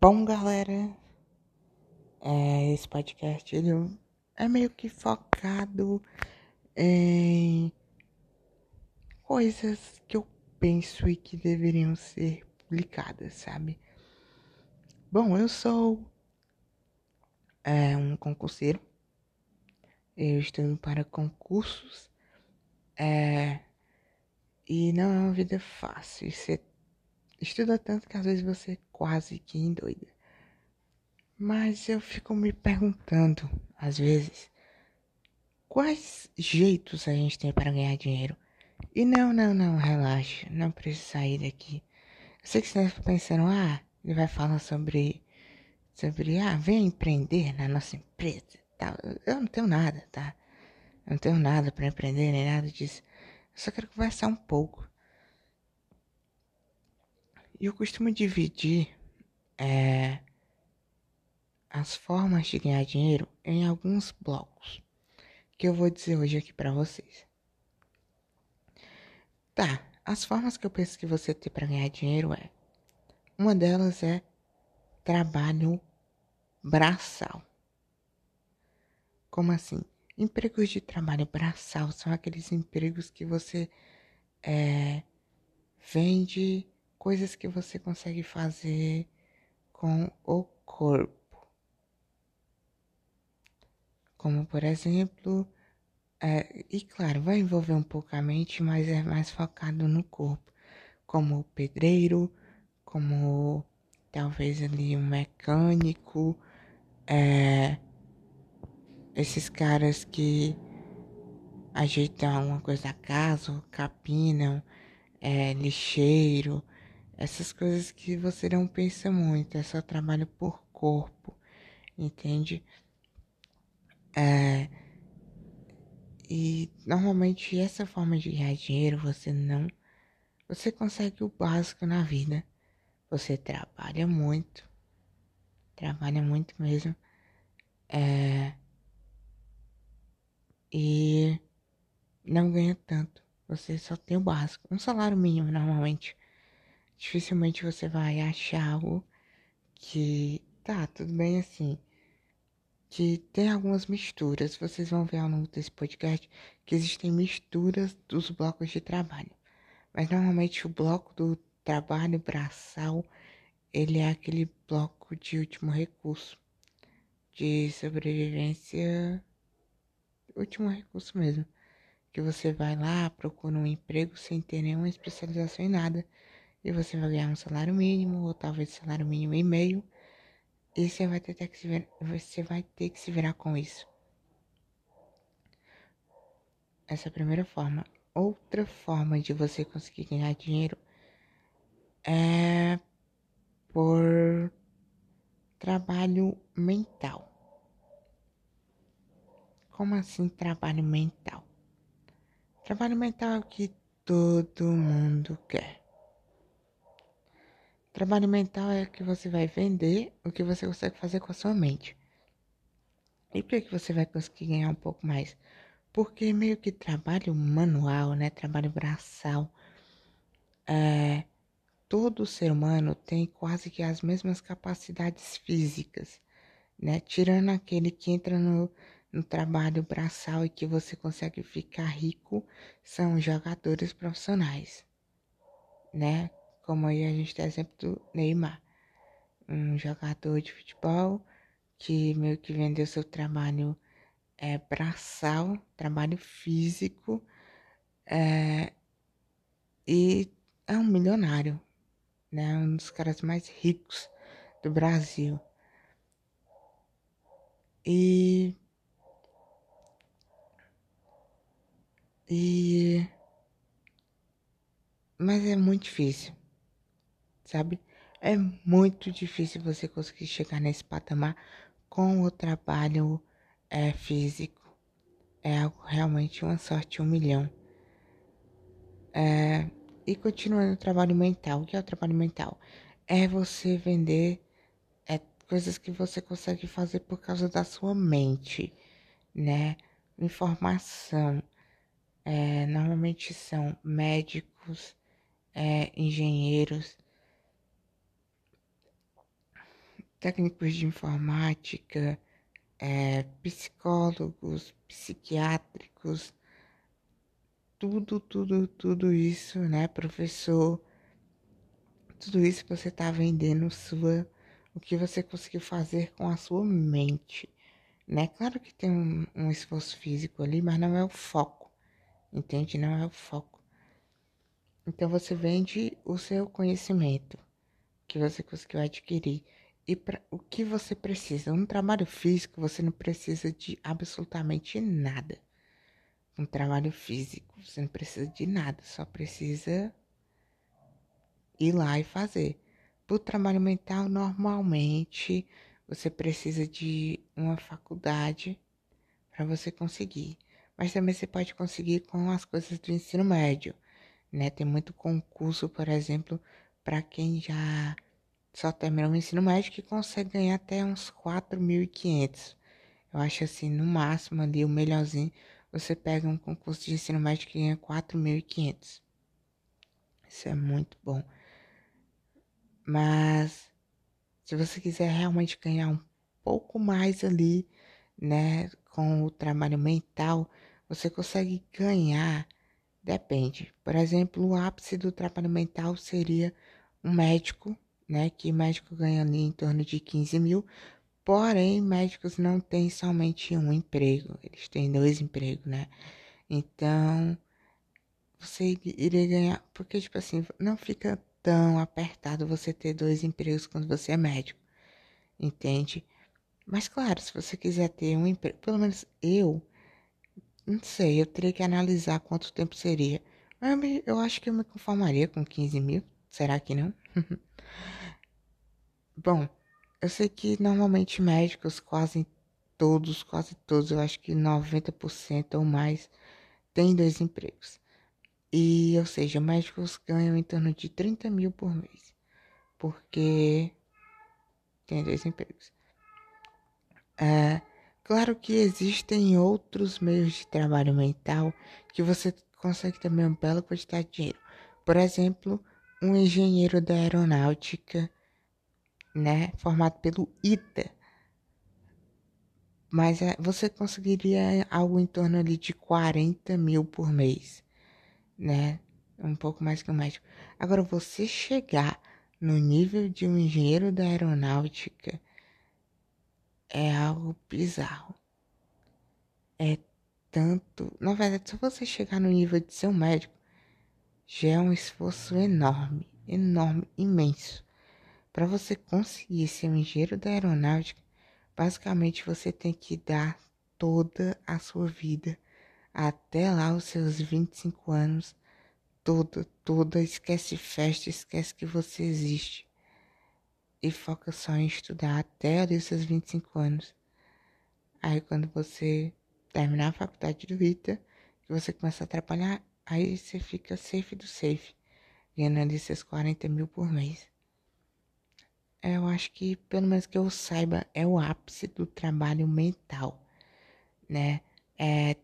Bom, galera, é, esse podcast ele é meio que focado em coisas que eu penso e que deveriam ser publicadas, sabe? Bom, eu sou é, um concurseiro, eu estudo para concursos, é, e não é uma vida fácil, você estuda tanto que às vezes você quase que endoida. Mas eu fico me perguntando, às vezes, quais jeitos a gente tem para ganhar dinheiro. E não, não, não, relaxa, não precisa sair daqui. Eu sei que você está pensando, ah, ele vai falar sobre, sobre, ah, vem empreender na nossa empresa. Eu não tenho nada, tá? Eu não tenho nada para empreender nem nada disso. Eu só quero conversar um pouco. E eu costumo dividir é, as formas de ganhar dinheiro em alguns blocos que eu vou dizer hoje aqui para vocês. Tá, as formas que eu penso que você tem para ganhar dinheiro é uma delas é trabalho braçal. Como assim? Empregos de trabalho braçal são aqueles empregos que você é, vende coisas que você consegue fazer com o corpo. Como por exemplo, é, e claro, vai envolver um pouco a mente, mas é mais focado no corpo, como o pedreiro, como talvez ali um mecânico, é, esses caras que ajeitam alguma coisa da casa, capinam, é, lixeiro, essas coisas que você não pensa muito, é só trabalho por corpo, entende? É, e normalmente essa forma de ganhar dinheiro você não. Você consegue o básico na vida. Você trabalha muito. Trabalha muito mesmo. É, e não ganha tanto. Você só tem o básico. Um salário mínimo normalmente dificilmente você vai achar algo que tá tudo bem assim. Que tem algumas misturas. Vocês vão ver ao longo desse podcast que existem misturas dos blocos de trabalho. Mas normalmente o bloco do trabalho braçal ele é aquele bloco de último recurso de sobrevivência último recurso mesmo que você vai lá procura um emprego sem ter nenhuma especialização em nada e você vai ganhar um salário mínimo, ou talvez salário mínimo e meio, e você vai ter que se virar, você vai ter que se virar com isso. Essa é a primeira forma. Outra forma de você conseguir ganhar dinheiro é por trabalho mental. Como assim trabalho mental? Trabalho mental é o que todo mundo quer. Trabalho mental é que você vai vender o que você consegue fazer com a sua mente. E por que você vai conseguir ganhar um pouco mais? Porque meio que trabalho manual, né? Trabalho braçal. É, todo ser humano tem quase que as mesmas capacidades físicas, né? Tirando aquele que entra no, no trabalho braçal e que você consegue ficar rico, são jogadores profissionais, né? Como aí a gente tem exemplo do Neymar, um jogador de futebol que meio que vendeu seu trabalho é, braçal, trabalho físico, é, e é um milionário, né? Um dos caras mais ricos do Brasil. E. E. Mas é muito difícil sabe? É muito difícil você conseguir chegar nesse patamar com o trabalho é, físico. É algo realmente uma sorte, um milhão. É, e continuando o trabalho mental. O que é o trabalho mental? É você vender é, coisas que você consegue fazer por causa da sua mente, né? Informação. É, normalmente são médicos, é, engenheiros técnicos de informática, é, psicólogos, psiquiátricos, tudo, tudo, tudo isso, né, professor? Tudo isso você está vendendo sua, o que você conseguiu fazer com a sua mente, né? Claro que tem um, um esforço físico ali, mas não é o foco, entende? Não é o foco. Então você vende o seu conhecimento que você conseguiu adquirir e para o que você precisa. Um trabalho físico você não precisa de absolutamente nada um trabalho físico. Você não precisa de nada, só precisa ir lá e fazer. Para o trabalho mental, normalmente você precisa de uma faculdade para você conseguir. Mas também você pode conseguir com as coisas do ensino médio, né? Tem muito concurso, por exemplo, para quem já só terminou o ensino médio que consegue ganhar até uns 4.500. Eu acho assim, no máximo ali, o melhorzinho você pega um concurso de ensino médio que ganha 4.500. Isso é muito bom. Mas se você quiser realmente ganhar um pouco mais ali, né, com o trabalho mental, você consegue ganhar, depende. Por exemplo, o ápice do trabalho mental seria um médico, né, que médico ganha ali em torno de 15 mil, Porém, médicos não têm somente um emprego, eles têm dois empregos, né? Então, você iria ganhar, porque tipo assim, não fica tão apertado você ter dois empregos quando você é médico, entende? Mas claro, se você quiser ter um emprego, pelo menos eu, não sei, eu teria que analisar quanto tempo seria. Mas eu, acho que eu me conformaria com 15 mil, será que não? Bom, eu sei que normalmente médicos, quase todos, quase todos, eu acho que 90% ou mais, têm dois empregos. E, ou seja, médicos ganham em torno de 30 mil por mês. Porque tem dois empregos. É, claro que existem outros meios de trabalho mental que você consegue também uma bela quantidade de dinheiro. Por exemplo, um engenheiro da aeronáutica né, formado pelo ITA. Mas é, você conseguiria algo em torno ali de 40 mil por mês, né? Um pouco mais que um médico. Agora, você chegar no nível de um engenheiro da aeronáutica é algo bizarro. É tanto. Na verdade, se você chegar no nível de ser um médico, já é um esforço enorme, enorme, imenso. Para você conseguir ser um engenheiro da aeronáutica, basicamente você tem que dar toda a sua vida até lá os seus 25 anos, toda, toda, esquece festa, esquece que você existe e foca só em estudar até ali os seus 25 anos. Aí quando você terminar a faculdade do ITA, que você começa a trabalhar, aí você fica safe do safe, ganhando seus 40 mil por mês. É, eu acho que, pelo menos que eu saiba, é o ápice do trabalho mental, né? É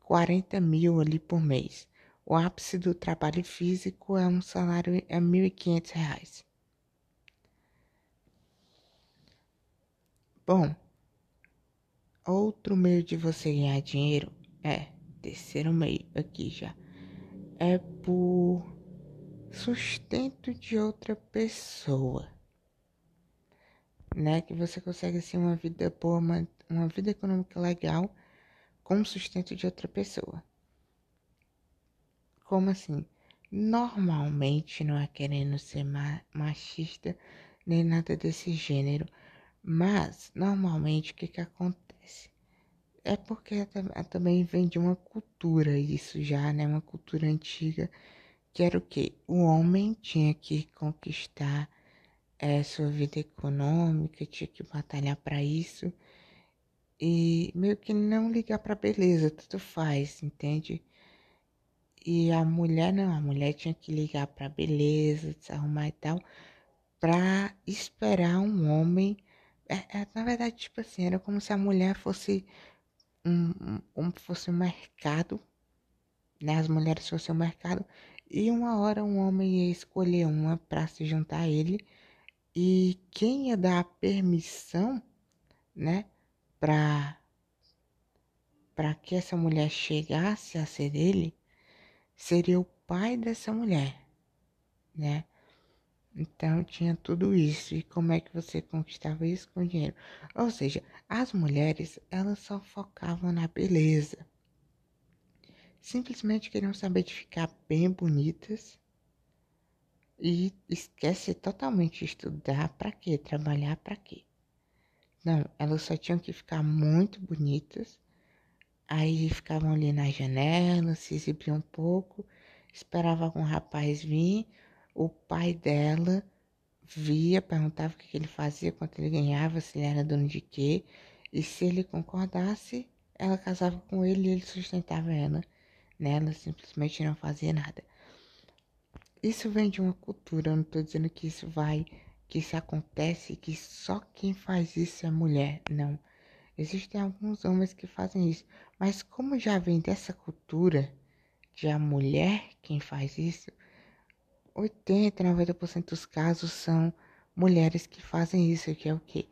40 mil ali por mês. O ápice do trabalho físico é um salário é 1.500 reais. Bom, outro meio de você ganhar dinheiro é terceiro meio aqui já é por sustento de outra pessoa né? Que você consegue assim uma vida boa, uma, uma vida econômica legal com sustento de outra pessoa. Como assim? Normalmente não é querendo ser machista nem nada desse gênero, mas normalmente o que que acontece? É porque também vem de uma cultura isso já, né? Uma cultura antiga que era o que? O homem tinha que conquistar é, sua vida econômica, tinha que batalhar para isso e meio que não ligar para beleza, tudo faz, entende? E a mulher não, a mulher tinha que ligar para beleza, se arrumar e tal, para esperar um homem. É, é, na verdade, tipo assim, era como se a mulher fosse um, um, fosse um mercado, né? As mulheres fossem um mercado, e uma hora um homem ia escolher uma para se juntar a ele E quem ia dar a permissão, né, para para que essa mulher chegasse a ser dele, seria o pai dessa mulher, né? Então tinha tudo isso. E como é que você conquistava isso com dinheiro? Ou seja, as mulheres, elas só focavam na beleza. Simplesmente queriam saber de ficar bem bonitas e esquece totalmente de estudar para quê? Trabalhar para quê? Não, elas só tinham que ficar muito bonitas. Aí ficavam ali na janela, se exibiam um pouco, esperava algum rapaz vir o pai dela via, perguntava o que ele fazia, quanto ele ganhava, se ele era dono de quê, e se ele concordasse, ela casava com ele e ele sustentava ela. Né? Ela simplesmente não fazia nada. Isso vem de uma cultura, eu não estou dizendo que isso vai, que isso acontece, que só quem faz isso é mulher. Não. Existem alguns homens que fazem isso, mas como já vem dessa cultura de a mulher quem faz isso, 80, 90% dos casos são mulheres que fazem isso, que é o que?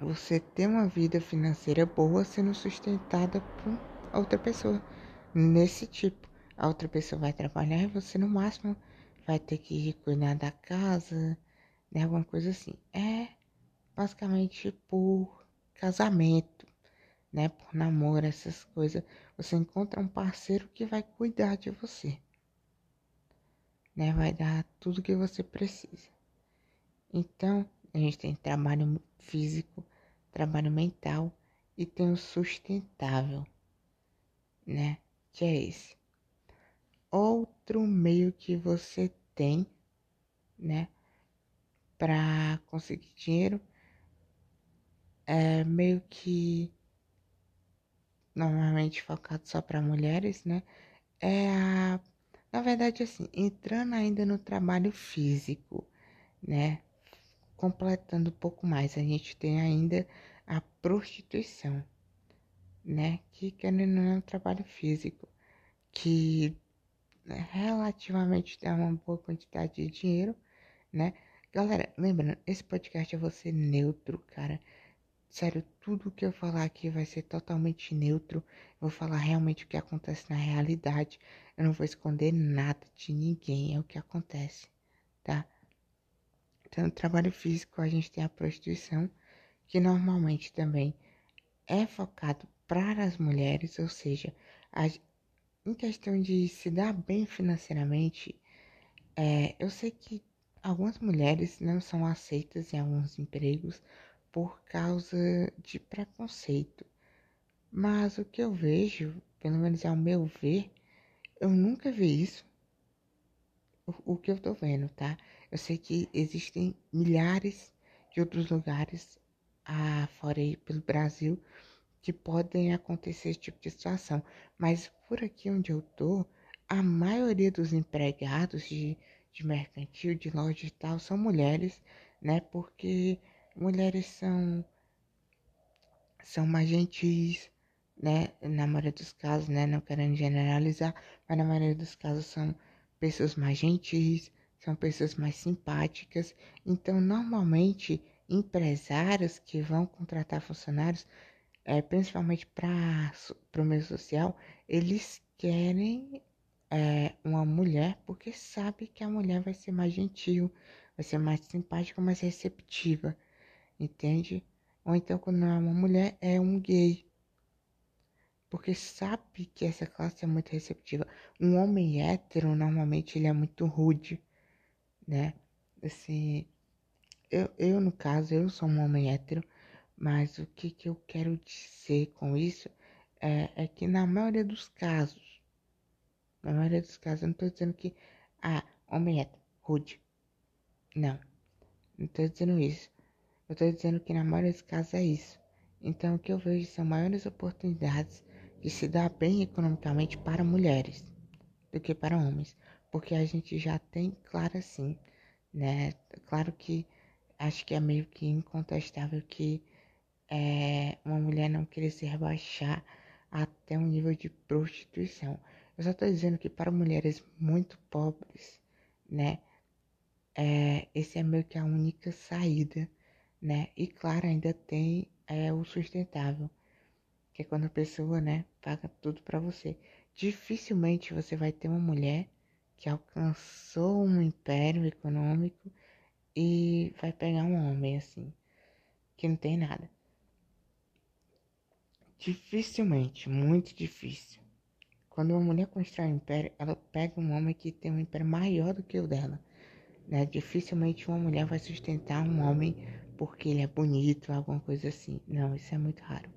Você ter uma vida financeira boa sendo sustentada por outra pessoa. Nesse tipo, a outra pessoa vai trabalhar e você no máximo vai ter que cuidar da casa, né? Alguma coisa assim. É basicamente por casamento, né? Por namoro, essas coisas. Você encontra um parceiro que vai cuidar de você né? Vai dar tudo que você precisa. Então, a gente tem trabalho físico, trabalho mental e tem o sustentável, né? Que é esse. Outro meio que você tem, né? Para conseguir dinheiro é meio que normalmente focado só para mulheres, né? É a na verdade, assim, entrando ainda no trabalho físico, né? Completando um pouco mais, a gente tem ainda a prostituição, né? Que querendo não é um trabalho físico, que né, relativamente dá uma boa quantidade de dinheiro, né? Galera, lembrando, esse podcast é você neutro, cara. Sério, tudo que eu falar aqui vai ser totalmente neutro. Eu vou falar realmente o que acontece na realidade. Eu não vou esconder nada de ninguém, é o que acontece, tá? Então, no trabalho físico, a gente tem a prostituição, que normalmente também é focado para as mulheres, ou seja, a, em questão de se dar bem financeiramente, é, eu sei que algumas mulheres não são aceitas em alguns empregos por causa de preconceito. Mas o que eu vejo, pelo menos ao meu ver, eu nunca vi isso. O, o que eu tô vendo, tá? Eu sei que existem milhares de outros lugares fora aí pelo Brasil que podem acontecer esse tipo de situação. Mas por aqui onde eu tô, a maioria dos empregados de, de mercantil, de loja e tal, são mulheres, né? Porque mulheres são são mais gentis, né? Na maioria dos casos, né? Não querendo generalizar, mas na maioria dos casos são pessoas mais gentis, são pessoas mais simpáticas. Então, normalmente, empresários que vão contratar funcionários, é, principalmente para o meio social, eles querem é, uma mulher porque sabe que a mulher vai ser mais gentil, vai ser mais simpática, mais receptiva entende? Ou então, quando não é uma mulher, é um gay. Porque sabe que essa classe é muito receptiva. Um homem hétero, normalmente, ele é muito rude, né? Assim, eu, eu no caso, eu sou um homem hétero, mas o que, que eu quero dizer com isso é, é que na maioria dos casos, na maioria dos casos, eu não tô dizendo que, ah, homem hétero, rude. Não, não tô dizendo isso. Eu estou dizendo que na maioria dos casos é isso. Então, o que eu vejo são maiores oportunidades de se dar bem economicamente para mulheres do que para homens. Porque a gente já tem, claro assim, né? Claro que acho que é meio que incontestável que é, uma mulher não querer se rebaixar até um nível de prostituição. Eu só estou dizendo que para mulheres muito pobres, né? é, esse é meio que a única saída, né? E claro, ainda tem é, o sustentável, que é quando a pessoa, né, paga tudo para você. Dificilmente você vai ter uma mulher que alcançou um império econômico e vai pegar um homem assim, que não tem nada. Dificilmente, muito difícil. Quando uma mulher constrói um império, ela pega um homem que tem um império maior do que o dela. Né? Dificilmente uma mulher vai sustentar um homem porque ele é bonito, alguma coisa assim. Não, isso é muito raro.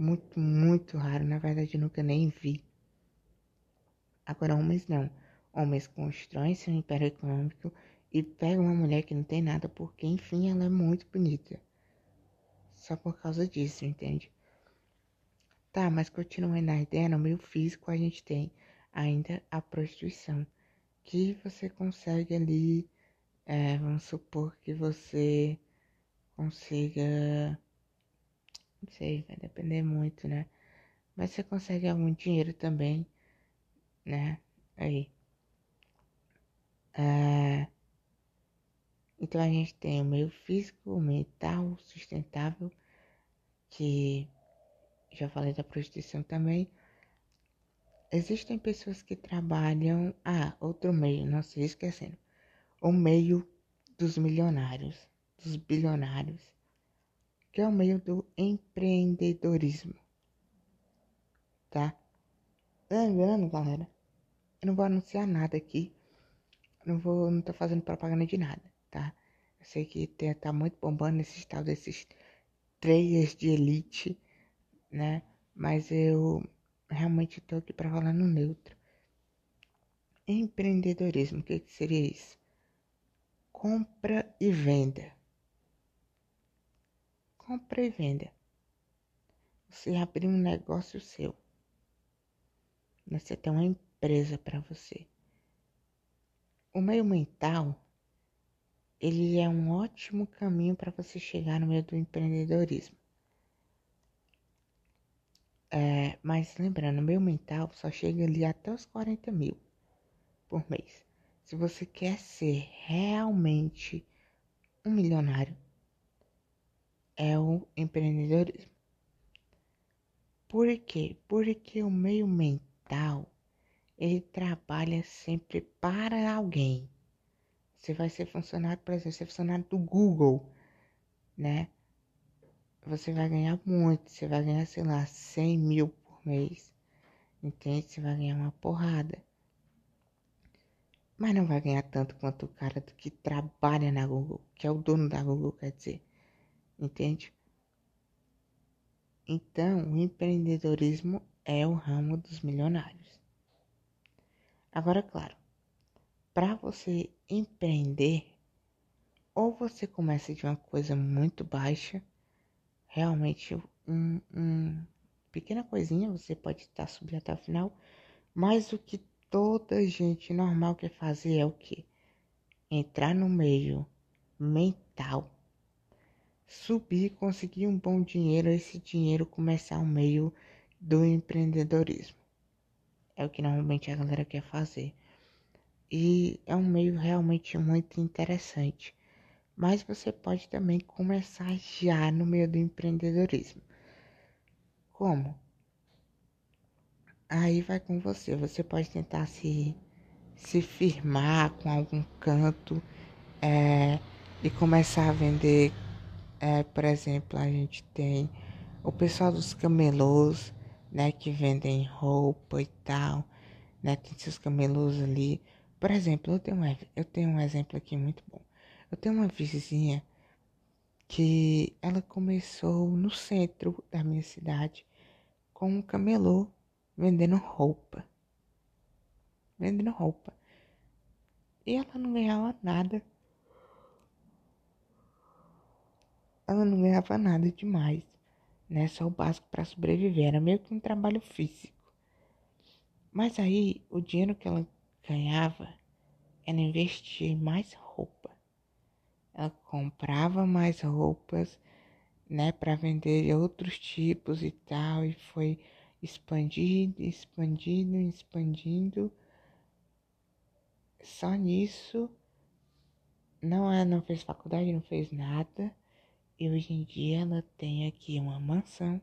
Muito, muito raro. Na verdade, nunca nem vi. Agora, homens não. Homens constroem seu império econômico e pegam uma mulher que não tem nada porque, enfim, ela é muito bonita. Só por causa disso, entende? Tá, mas continuando na ideia, no meio físico a gente tem ainda a prostituição, que você consegue ali, é, vamos supor que você consiga, não sei, vai depender muito, né? Mas você consegue algum dinheiro também, né? Aí. É... Então a gente tem o meio físico, o mental, sustentável, que já falei da prostituição também. Existem pessoas que trabalham. Ah, outro meio, não se esquecendo. O meio dos milionários, dos bilionários, que é o meio do empreendedorismo. Tá? Lembrando, galera, eu não vou anunciar nada aqui. Não vou, não tô fazendo propaganda de nada, tá? Eu sei que tá muito bombando esse tal desses traders de elite né? Mas eu realmente estou aqui para falar no neutro. Empreendedorismo, o que, que seria isso? Compra e venda. Compra e venda. Você abrir um negócio seu. Você tem uma empresa para você. O meio mental, ele é um ótimo caminho para você chegar no meio do empreendedorismo. É, mas lembrando, meu mental só chega ali até os 40 mil por mês. Se você quer ser realmente um milionário, é o empreendedorismo. Por quê? Porque o meio mental ele trabalha sempre para alguém. Você vai ser funcionário, por exemplo, ser funcionário do Google, né? você vai ganhar muito. Você vai ganhar, sei lá, 100 mil por mês. Entende? Você vai ganhar uma porrada. Mas não vai ganhar tanto quanto o cara que trabalha na Google, que é o dono da Google, quer dizer. Entende? Então, o empreendedorismo é o ramo dos milionários. Agora, claro, para você empreender, ou você começa de uma coisa muito baixa, realmente um, um pequena coisinha, você pode estar subindo até o final, mas o que toda gente normal quer fazer é o que? Entrar no meio mental, subir, conseguir um bom dinheiro, esse dinheiro começar o meio do empreendedorismo. É o que normalmente a galera quer fazer. E é um meio realmente muito interessante mas você pode também começar já no meio do empreendedorismo. Como? Aí vai com você. Você pode tentar se, se firmar com algum canto é, e começar a vender. É, por exemplo, a gente tem o pessoal dos camelôs, né, que vendem roupa e tal, né, tem seus camelôs ali. Por exemplo, eu tenho, um, eu tenho um exemplo aqui muito bom. Eu tenho uma vizinha que ela começou no centro da minha cidade com um camelô vendendo roupa. Vendendo roupa. E ela não ganhava nada. Ela não ganhava nada demais, né? Só o básico para sobreviver. Era meio que um trabalho físico. Mas aí, o dinheiro que ela ganhava era investir em mais roupa. Ela comprava mais roupas, né, para vender de outros tipos e tal, e foi expandindo, expandindo, expandindo. Só nisso não, é, não fez faculdade, não fez nada. E hoje em dia ela tem aqui uma mansão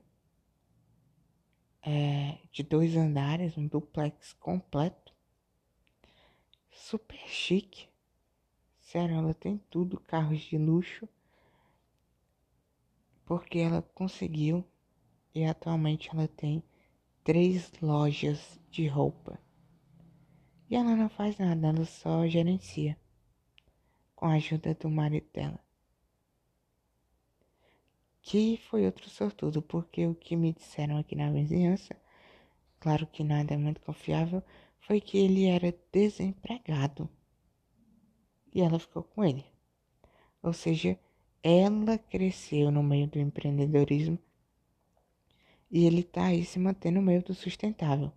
é, de dois andares, um duplex completo. Super chique. Sério, ela tem tudo, carros de luxo. Porque ela conseguiu e atualmente ela tem três lojas de roupa. E ela não faz nada, ela só gerencia com a ajuda do marido dela. Que foi outro sortudo, porque o que me disseram aqui na vizinhança, claro que nada é muito confiável, foi que ele era desempregado. E ela ficou com ele. Ou seja, ela cresceu no meio do empreendedorismo e ele tá aí se mantendo no meio do sustentável.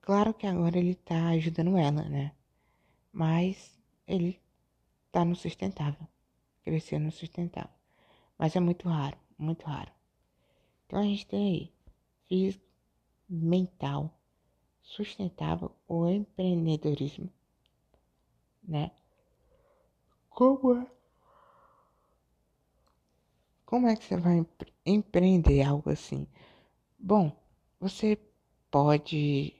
Claro que agora ele tá ajudando ela, né? Mas ele tá no sustentável. Cresceu no sustentável. Mas é muito raro, muito raro. Então a gente tem aí físico, mental, sustentável ou empreendedorismo, né? Como é? Como é que você vai empreender algo assim? Bom, você pode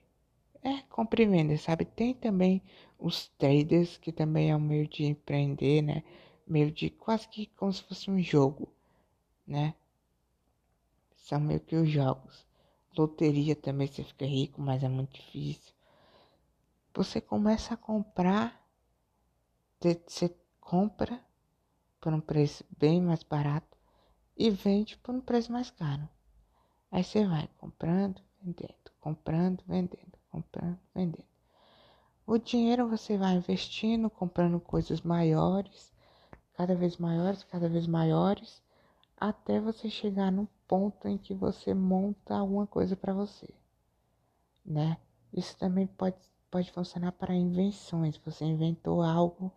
é compra e sabe? Tem também os traders, que também é um meio de empreender, né? Meio de quase que como se fosse um jogo, né? São meio que os jogos. Loteria também você fica rico, mas é muito difícil. Você começa a comprar, você compra por um preço bem mais barato e vende por um preço mais caro. Aí você vai comprando, vendendo, comprando, vendendo, comprando, vendendo. O dinheiro você vai investindo, comprando coisas maiores, cada vez maiores, cada vez maiores, até você chegar no ponto em que você monta alguma coisa para você, né? Isso também pode, pode funcionar para invenções. Você inventou algo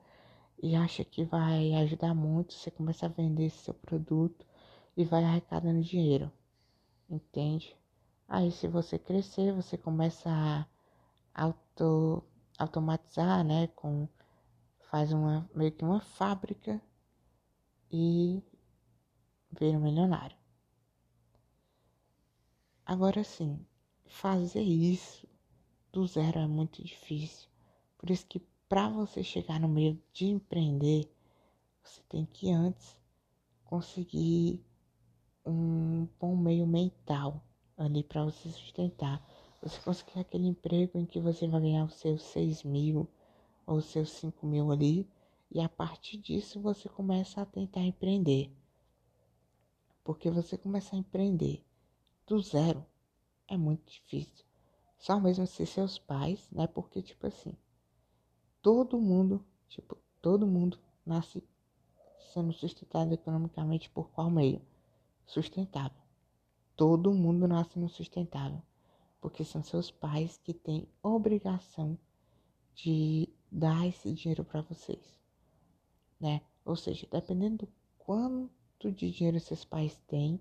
e acha que vai ajudar muito, você começa a vender esse seu produto e vai arrecadando dinheiro entende? Aí se você crescer, você começa a auto, automatizar, né? Com, faz uma meio que uma fábrica e vira um milionário. Agora sim, fazer isso do zero é muito difícil. Por isso que para você chegar no meio de empreender, você tem que antes conseguir um bom meio mental ali para você sustentar. Você conseguir aquele emprego em que você vai ganhar os seus 6 mil ou os seus 5 mil ali, e a partir disso você começa a tentar empreender. Porque você começa a empreender do zero é muito difícil. Só mesmo se seus pais, né? Porque, tipo assim, todo mundo, tipo, todo mundo nasce sendo sustentado economicamente por qual meio? sustentável. Todo mundo nasce no sustentável, porque são seus pais que têm obrigação de dar esse dinheiro para vocês, né? Ou seja, dependendo do quanto de dinheiro seus pais têm,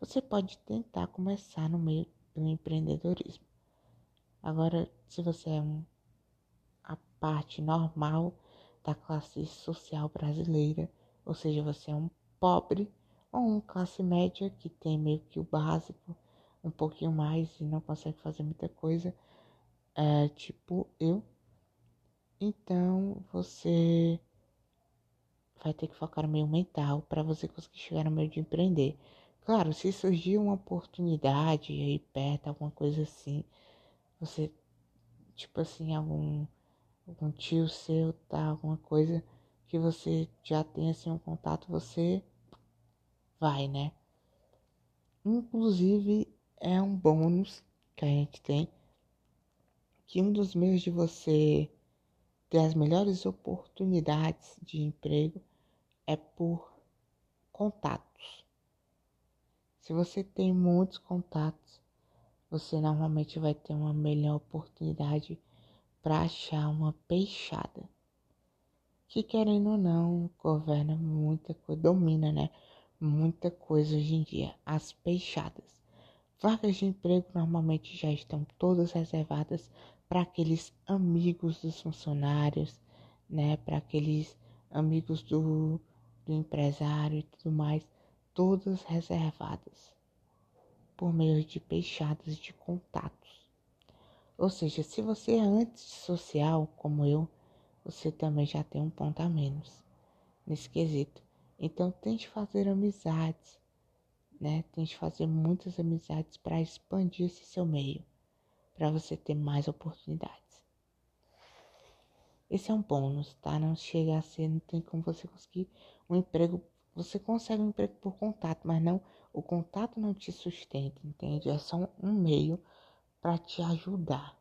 você pode tentar começar no meio do empreendedorismo. Agora, se você é um, a parte normal da classe social brasileira, ou seja, você é um pobre ou um classe média que tem meio que o básico, um pouquinho mais e não consegue fazer muita coisa, é tipo eu. Então você vai ter que focar no meio mental para você conseguir chegar no meio de empreender. Claro, se surgir uma oportunidade aí perto, alguma coisa assim, você, tipo assim, algum, algum tio seu, tá, alguma coisa que você já tem assim um contato, você vai, né? Inclusive, é um bônus que a gente tem que um dos meios de você ter as melhores oportunidades de emprego é por contatos. Se você tem muitos contatos, você normalmente vai ter uma melhor oportunidade para achar uma peixada. Que querendo ou não, governa muita coisa, domina, né? muita coisa hoje em dia. As peixadas. Vagas de emprego normalmente já estão todas reservadas para aqueles amigos dos funcionários, né? Para aqueles amigos do, do empresário e tudo mais, todas reservadas por meio de peixadas de contatos. Ou seja, se você é antissocial como eu, você também já tem um ponto a menos nesse quesito. Então tente fazer amizades, né? Tente fazer muitas amizades para expandir esse seu meio, para você ter mais oportunidades. Esse é um bônus, tá? Não chega a ser, não tem como você conseguir um emprego. Você consegue um emprego por contato, mas não, o contato não te sustenta, entende? É só um meio para te ajudar.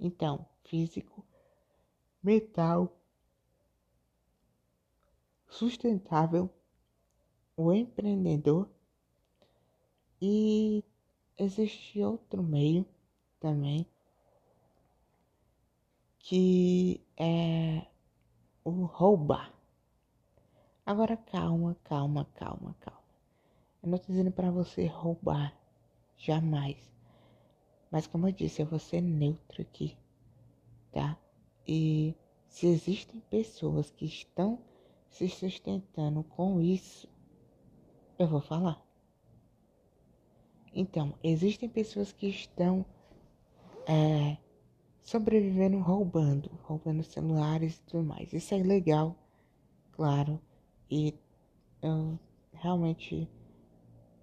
Então, físico, mental, sustentável, o empreendedor e existe outro meio também que é o roubar. Agora calma, calma, calma, calma. Eu não estou dizendo para você roubar, jamais. Mas como eu disse, eu vou ser neutro aqui, tá? E se existem pessoas que estão se sustentando com isso, eu vou falar. Então, existem pessoas que estão é, sobrevivendo roubando, roubando celulares e tudo mais. Isso é ilegal, claro, e eu, realmente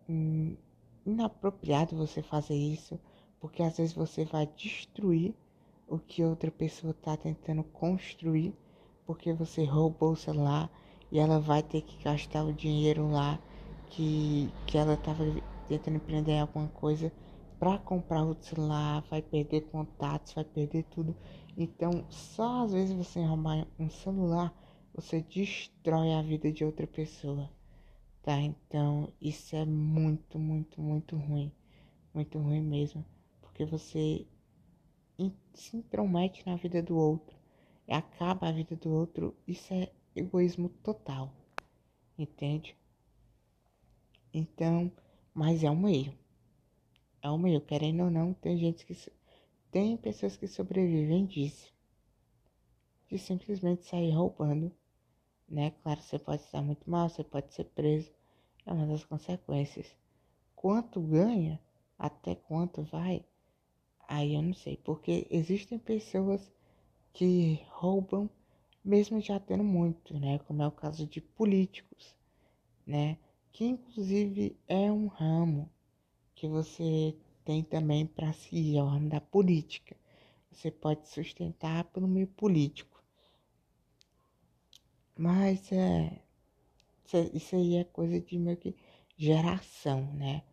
hum, inapropriado você fazer isso, porque às vezes você vai destruir o que outra pessoa está tentando construir, porque você roubou o celular e ela vai ter que gastar o dinheiro lá que, que ela estava tentando empreender alguma coisa para comprar outro celular, vai perder contatos, vai perder tudo. Então, só às vezes você roubar um celular, você destrói a vida de outra pessoa, tá? Então, isso é muito, muito, muito ruim. Muito ruim mesmo, porque você se intromete na vida do outro, acaba a vida do outro, isso é egoísmo total, entende? Então, mas é um erro é o meu, querendo ou não, tem gente que. Tem pessoas que sobrevivem disso. De simplesmente sair roubando. Né? Claro, você pode estar muito mal, você pode ser preso. É uma das consequências. Quanto ganha, até quanto vai, aí eu não sei. Porque existem pessoas que roubam mesmo já tendo muito, né? Como é o caso de políticos, né? Que inclusive é um ramo que você tem também para é ramo da política. Você pode sustentar pelo meio político. Mas é. Isso aí é coisa de meio que geração, né?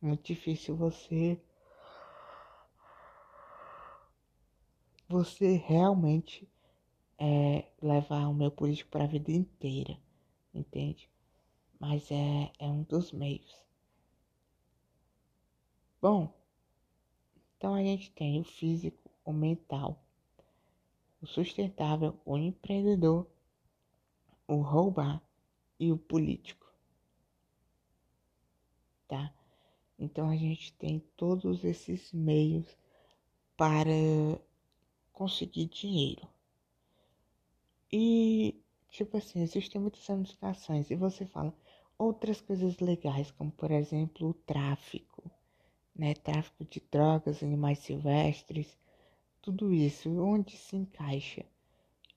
Muito difícil você. Você realmente é, levar o meu político para a vida inteira, entende? Mas é, é um dos meios. Bom, então a gente tem o físico, o mental, o sustentável, o empreendedor, o roubar e o político. Tá? Então a gente tem todos esses meios para conseguir dinheiro. E, tipo assim, existem muitas ramificações. E você fala outras coisas legais, como por exemplo o tráfico né, tráfico de drogas, animais silvestres, tudo isso, onde se encaixa?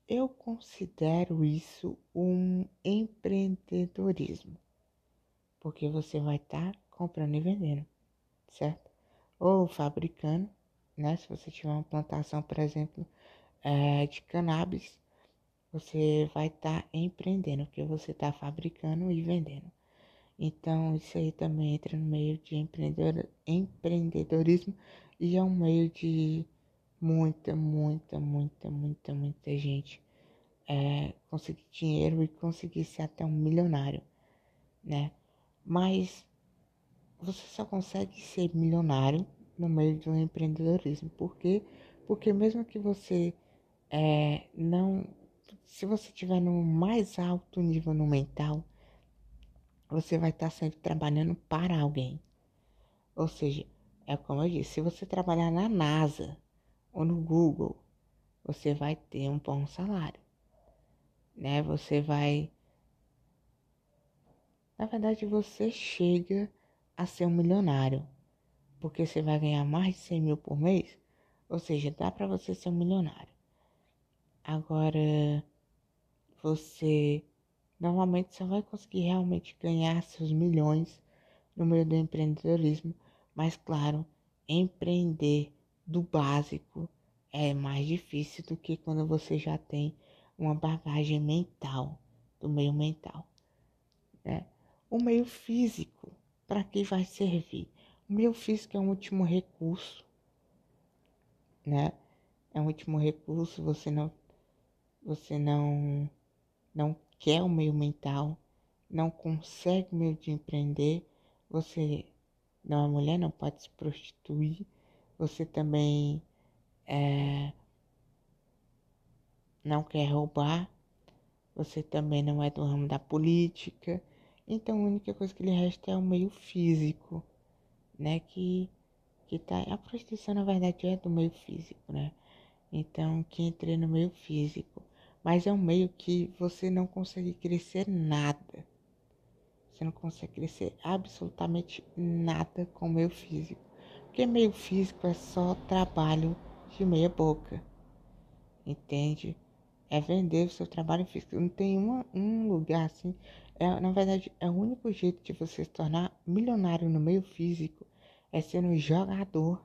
Eu considero isso um empreendedorismo, porque você vai estar tá comprando e vendendo, certo? Ou fabricando, né? Se você tiver uma plantação, por exemplo, é, de cannabis, você vai estar tá empreendendo, porque você está fabricando e vendendo. Então, isso aí também entra no meio de empreendedor, empreendedorismo e é um meio de muita, muita, muita, muita, muita gente é, conseguir dinheiro e conseguir ser até um milionário, né? Mas você só consegue ser milionário no meio do empreendedorismo. Por quê? Porque mesmo que você é, não. Se você estiver no mais alto nível no mental, você vai estar sempre trabalhando para alguém. Ou seja, é como eu disse, se você trabalhar na NASA ou no Google, você vai ter um bom salário. né? Você vai. Na verdade, você chega a ser um milionário, porque você vai ganhar mais de 100 mil por mês, ou seja, dá para você ser um milionário. Agora, você normalmente só vai conseguir realmente ganhar seus milhões no meio do empreendedorismo, mas claro, empreender do básico é mais difícil do que quando você já tem uma bagagem mental, do meio mental. Né? O meio físico, para que vai servir? O meio físico é um último recurso, né? É um último recurso, você não você não não quer o meio mental, não consegue o meio de empreender, você não é mulher, não pode se prostituir, você também é, não quer roubar, você também não é do ramo da política, então a única coisa que lhe resta é o meio físico, né? Que, que tá. A prostituição na verdade é do meio físico, né? Então que entre no meio físico. Mas é um meio que você não consegue crescer nada. Você não consegue crescer absolutamente nada com meio físico. Porque meio físico é só trabalho de meia boca. Entende? É vender o seu trabalho físico. Não tem uma, um lugar assim. É, na verdade, é o único jeito de você se tornar milionário no meio físico é sendo um jogador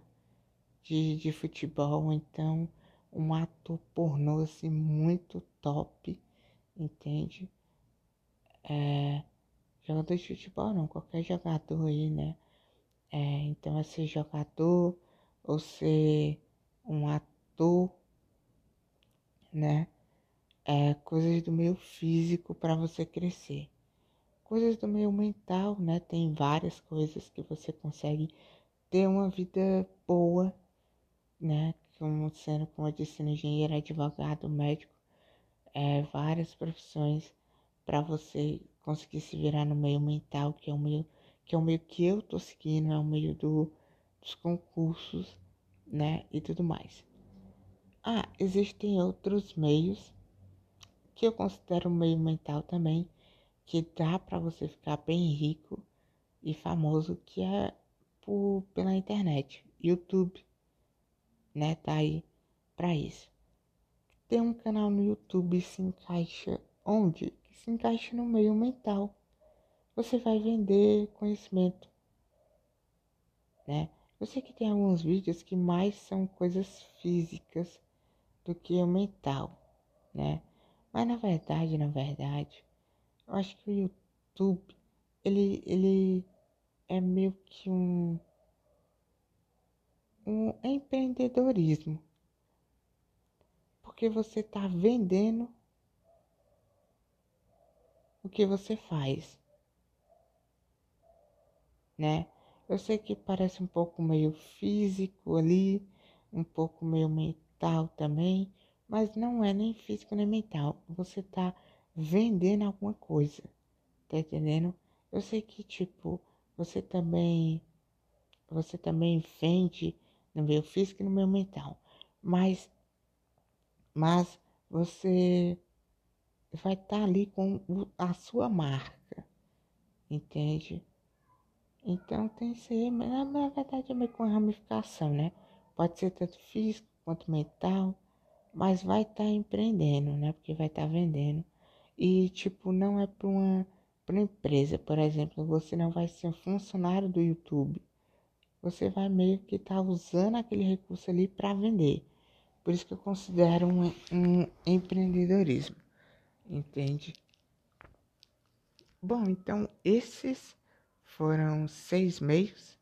de, de futebol, então um ator pornô assim muito top, entende? É, jogador de futebol não, qualquer jogador aí, né? É, então é ser jogador ou ser um ator, né? É, coisas do meio físico para você crescer. Coisas do meio mental, né? Tem várias coisas que você consegue ter uma vida boa, né? Como sendo, como eu disse, engenheiro, advogado, médico, é, várias profissões para você conseguir se virar no meio mental, que é o meio que é o meio que eu tô seguindo, é o meio do, dos concursos, né, e tudo mais. Ah, existem outros meios que eu considero meio mental também, que dá para você ficar bem rico e famoso, que é por, pela internet, YouTube, né, tá aí para isso. Ter um canal no YouTube se encaixa onde? Se encaixa no meio mental você vai vender conhecimento, né? Eu sei que tem alguns vídeos que mais são coisas físicas do que o mental, né? Mas na verdade, na verdade, eu acho que o YouTube, ele, ele é meio que um, um empreendedorismo. Porque você está vendendo o que você faz né? Eu sei que parece um pouco meio físico ali, um pouco meio mental também, mas não é nem físico nem mental. Você tá vendendo alguma coisa, tá entendendo? Eu sei que tipo, você também você também vende no meio físico e no meio mental, mas mas você vai estar tá ali com a sua marca, entende? Então tem que ser, na, na verdade é meio com ramificação, né? Pode ser tanto físico quanto mental, mas vai estar tá empreendendo, né? Porque vai estar tá vendendo. E tipo, não é para uma, uma empresa, por exemplo, você não vai ser um funcionário do YouTube. Você vai meio que estar tá usando aquele recurso ali para vender. Por isso que eu considero um, um empreendedorismo. Entende? Bom, então esses foram seis meios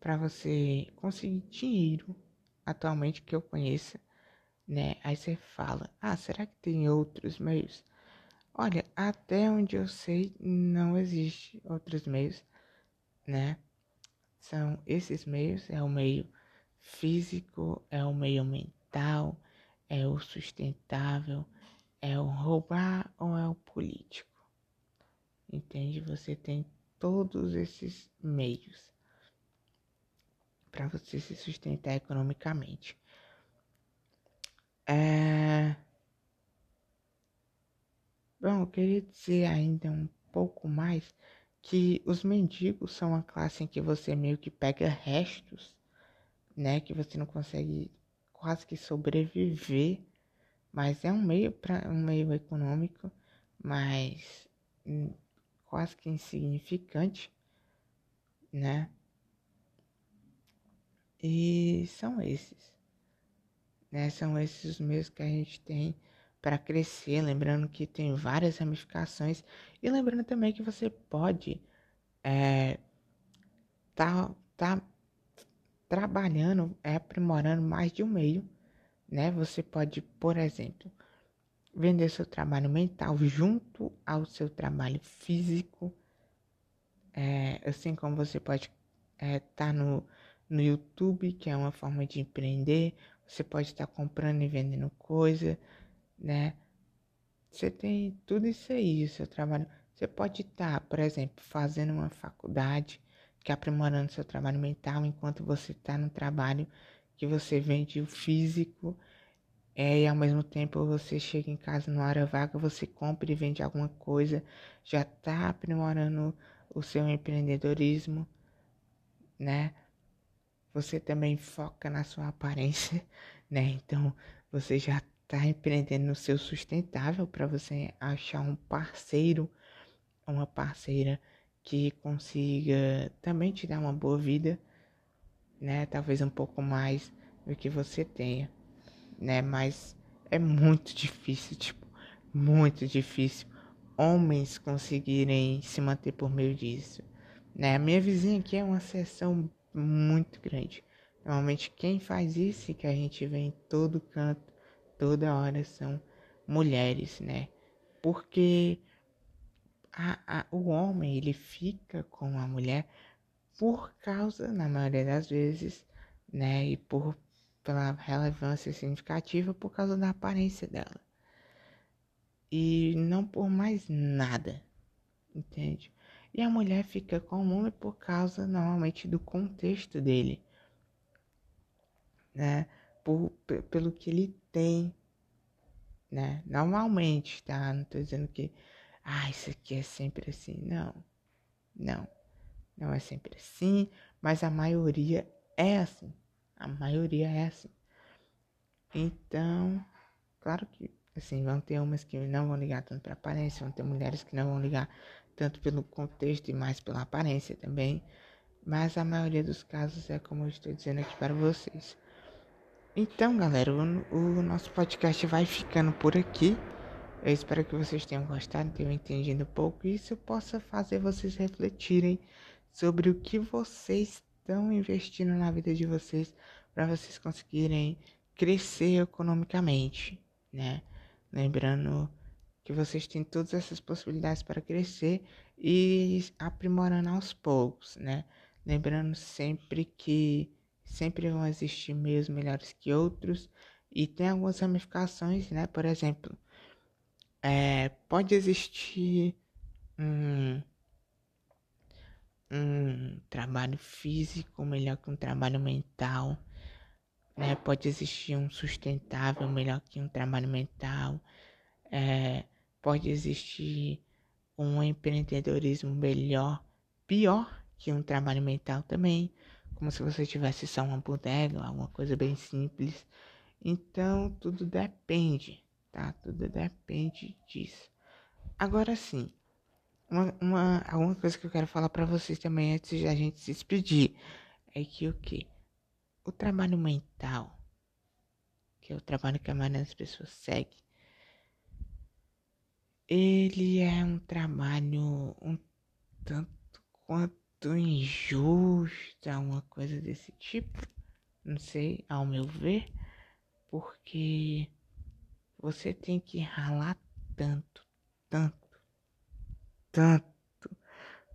para você conseguir dinheiro atualmente que eu conheça, né? Aí você fala, ah, será que tem outros meios? Olha, até onde eu sei, não existe outros meios, né? São esses meios, é o meio físico, é o meio mental, é o sustentável, é o roubar ou é o político. Entende? Você tem todos esses meios para você se sustentar economicamente. É... Bom, eu queria dizer ainda um pouco mais que os mendigos são uma classe em que você meio que pega restos, né? Que você não consegue quase que sobreviver, mas é um meio para um meio econômico, mas hum, quase que insignificante, né? E são esses, né? São esses os meios que a gente tem para crescer, lembrando que tem várias ramificações e lembrando também que você pode é, tá, tá trabalhando, é, aprimorando mais de um meio, né? Você pode, por exemplo, vender seu trabalho mental junto ao seu trabalho físico, é, assim como você pode estar é, tá no, no YouTube, que é uma forma de empreender, você pode estar tá comprando e vendendo coisa, né? Você tem tudo isso aí, o seu trabalho. Você pode estar, por exemplo, fazendo uma faculdade, que aprimorando seu trabalho mental, enquanto você está no trabalho que você vende o físico, é, e ao mesmo tempo você chega em casa numa hora vaga, você compra e vende alguma coisa, já está aprimorando o seu empreendedorismo, né? Você também foca na sua aparência, né? Então você já tá empreendendo no seu sustentável para você achar um parceiro, uma parceira que consiga também te dar uma boa vida, né? Talvez um pouco mais do que você tenha, né? Mas é muito difícil, tipo, muito difícil homens conseguirem se manter por meio disso, né? A minha vizinha aqui é uma seção muito grande. Normalmente quem faz isso que a gente vê em todo canto toda hora são mulheres, né? Porque a, a, o homem ele fica com a mulher por causa, na maioria das vezes, né? E por pela relevância significativa por causa da aparência dela. E não por mais nada, entende? E a mulher fica com o homem por causa normalmente do contexto dele, né? Por, pelo que ele tem, né? Normalmente, tá? Não tô dizendo que, ah, isso aqui é sempre assim. Não, não, não é sempre assim, mas a maioria é assim. A maioria é assim. Então, claro que, assim, vão ter umas que não vão ligar tanto para aparência, vão ter mulheres que não vão ligar tanto pelo contexto e mais pela aparência também. Mas a maioria dos casos é como eu estou dizendo aqui para vocês. Então, galera, o, o, nosso podcast vai ficando por aqui. Eu espero que vocês tenham gostado, tenham entendido um pouco e isso possa fazer vocês refletirem sobre o que vocês estão investindo na vida de vocês para vocês conseguirem crescer economicamente, né? Lembrando que vocês têm todas essas possibilidades para crescer e aprimorando aos poucos, né? Lembrando sempre que sempre vão existir meios melhores que outros e tem algumas ramificações, né? Por exemplo, é, pode existir um, um trabalho físico melhor que um trabalho mental, né? Pode existir um sustentável melhor que um trabalho mental, é, pode existir um empreendedorismo melhor, pior que um trabalho mental também como se você tivesse só uma bodega, alguma coisa bem simples. Então, tudo depende, tá? Tudo depende disso. Agora sim, uma, uma, alguma coisa que eu quero falar para vocês também antes de a gente se despedir é que o que? O trabalho mental, que é o trabalho que a maioria das pessoas segue, ele é um trabalho um tanto quanto muito injusta, uma coisa desse tipo. Não sei, ao meu ver, porque você tem que ralar tanto, tanto, tanto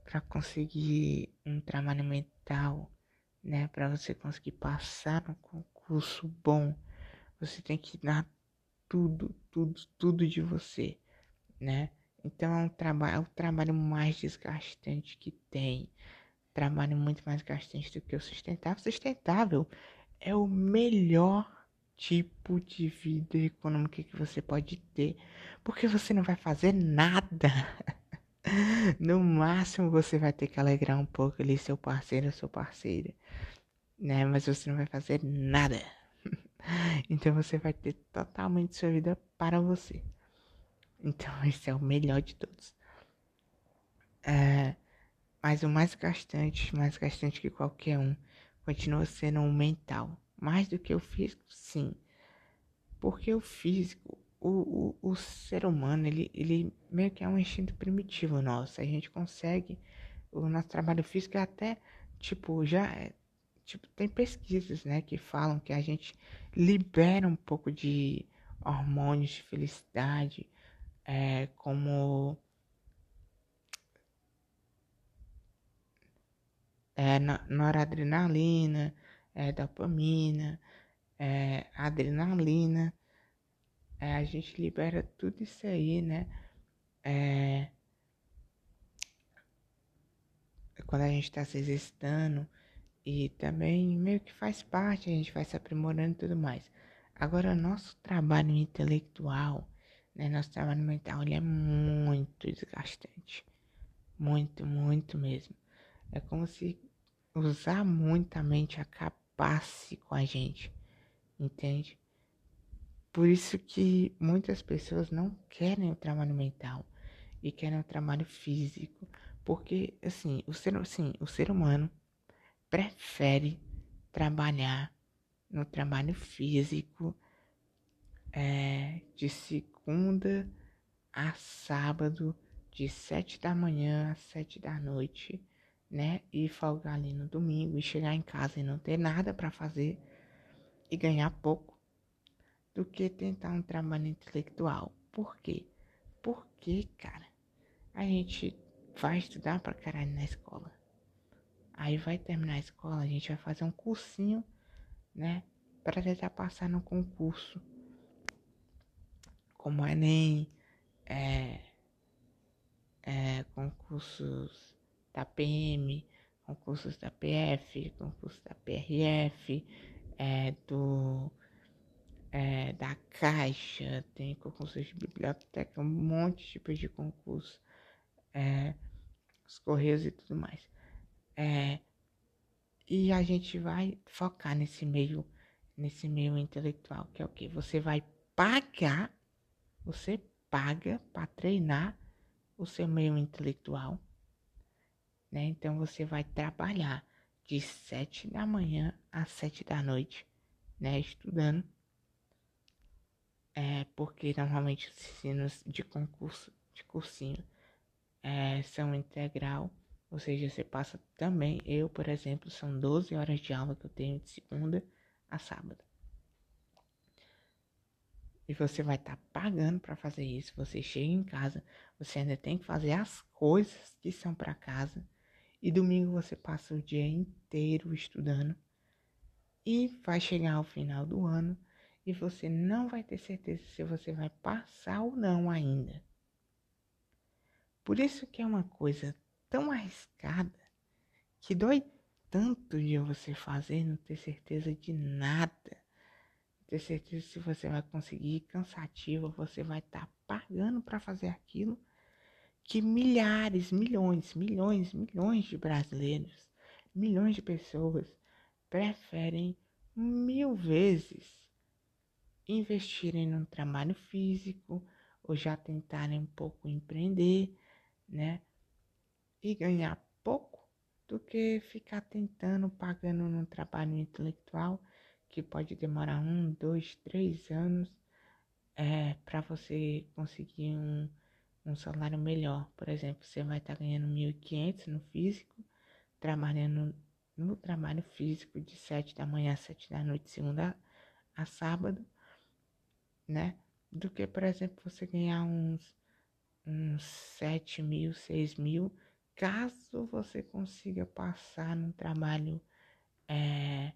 para conseguir um trabalho mental, né? Para você conseguir passar no concurso bom, você tem que dar tudo, tudo, tudo de você, né? Então é um trabalho, é o trabalho mais desgastante que tem. Trabalho muito mais desgastante do que o sustentável. Sustentável é o melhor tipo de vida econômica que você pode ter, porque você não vai fazer nada. No máximo você vai ter que alegrar um pouco ali seu parceiro ou sua parceira, né? Mas você não vai fazer nada. Então você vai ter totalmente sua vida para você. Então esse é o melhor de todos. É, mas o mais gastante, mais gastante que qualquer um, continua sendo o mental. Mais do que o físico, sim. Porque o físico, o, o, o ser humano, ele, ele meio que é um instinto primitivo nosso. A gente consegue, o nosso trabalho físico é até, tipo, já é, tipo, tem pesquisas, né, que falam que a gente libera um pouco de hormônios de felicidade, é, como é, noradrenalina, é, dopamina, é, adrenalina. É, a gente libera tudo isso aí, né? É, quando a gente está se exercitando e também meio que faz parte, a gente vai se aprimorando e tudo mais. Agora, nosso trabalho intelectual, né, nosso trabalho mental, ele é muito desgastante. Muito, muito mesmo. É como se usar muito a mente acabasse com a gente, entende? Por isso que muitas pessoas não querem o trabalho mental e querem o trabalho físico, porque assim, o ser, assim, o ser humano prefere trabalhar no trabalho físico é, de segunda a sábado, de sete da manhã às sete da noite, né? E folgar ali no domingo e chegar em casa e não ter nada para fazer e ganhar pouco, do que tentar um trabalho intelectual. Por quê? Porque, cara, a gente vai estudar pra caralho na escola. Aí vai terminar a escola, a gente vai fazer um cursinho, né? Para tentar passar no concurso. Como Enem, é, é, concursos da PM, concursos da PF, concursos da PRF, é, do, é, da Caixa, tem concursos de biblioteca, um monte de tipos de concurso, é, os Correios e tudo mais. É, e a gente vai focar nesse meio, nesse meio intelectual, que é o que? Você vai pagar, você paga para treinar o seu meio intelectual, né? Então você vai trabalhar de sete da manhã às sete da noite, né? Estudando. É, porque normalmente os ensinos de concurso, de cursinho, é, são integral ou seja, você passa também, eu, por exemplo, são 12 horas de aula que eu tenho de segunda a sábado. E você vai estar tá pagando para fazer isso. Você chega em casa, você ainda tem que fazer as coisas que são para casa. E domingo você passa o dia inteiro estudando. E vai chegar ao final do ano e você não vai ter certeza se você vai passar ou não ainda. Por isso que é uma coisa tão arriscada que dói tanto de você fazer não ter certeza de nada. Ter certeza se você vai conseguir, cansativa, você vai estar tá pagando para fazer aquilo que milhares, milhões, milhões, milhões de brasileiros, milhões de pessoas preferem mil vezes investirem num trabalho físico ou já tentarem um pouco empreender, né? e ganhar pouco do que ficar tentando, pagando num trabalho intelectual que pode demorar um, dois, três anos é, para você conseguir um, um salário melhor. Por exemplo, você vai estar tá ganhando 1.500 no físico, trabalhando no trabalho físico de 7 da manhã a 7 da noite, segunda a sábado, né? Do que, por exemplo, você ganhar uns, uns 7 mil, 6 mil caso você consiga passar no trabalho é,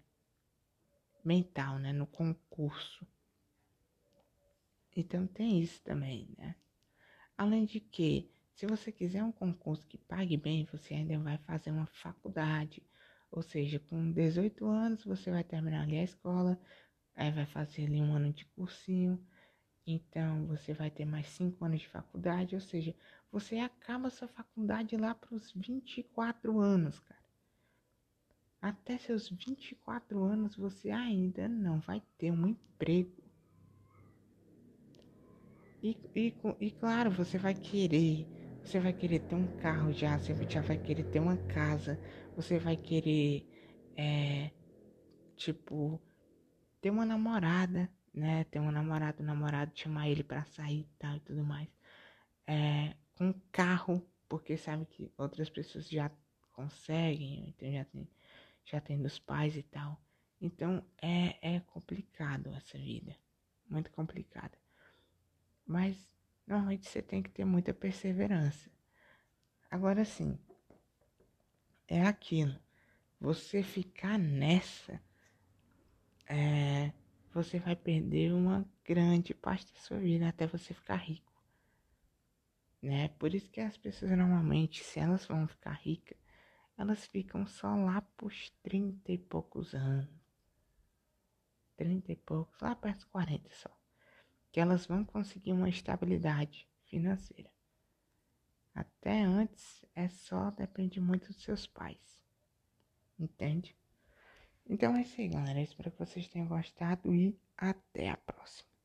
mental, né, no concurso. Então tem isso também, né? Além de que, se você quiser um concurso que pague bem, você ainda vai fazer uma faculdade. Ou seja, com 18 anos você vai terminar ali a escola, aí vai fazer ali um ano de cursinho, então você vai ter mais cinco anos de faculdade, ou seja, você acaba sua faculdade lá para os 24 anos, cara. Até seus 24 anos você ainda não vai ter um emprego. E, e, e claro, você vai querer, você vai querer ter um carro já, você já vai querer ter uma casa, você vai querer, é, tipo, ter uma namorada, né? Ter um namorado, um namorado, chamar ele para sair e tal e tudo mais. É, com carro, porque sabe que outras pessoas já conseguem, então já tem, já tem dos pais e tal. Então é, é complicado essa vida, muito complicada. Mas normalmente você tem que ter muita perseverança. Agora sim, é aquilo. Você ficar nessa, é, você vai perder uma grande parte da sua vida até você ficar rico. Né? Por isso que as pessoas normalmente, se elas vão ficar ricas, elas ficam só lá pros 30 e poucos anos. 30 e poucos, lá perto dos 40 só que elas vão conseguir uma estabilidade financeira. Até antes é só depende muito dos seus pais. Entende? Então é isso aí, galera. Espero que vocês tenham gostado e até a próxima.